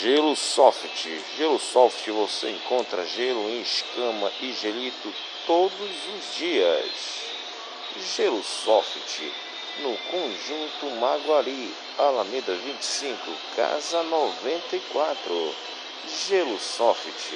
Gelo Soft. Gelo Soft você encontra gelo em escama e gelito todos os dias. Gelo Soft no conjunto Maguari, Alameda 25, casa 94. Gelo Soft.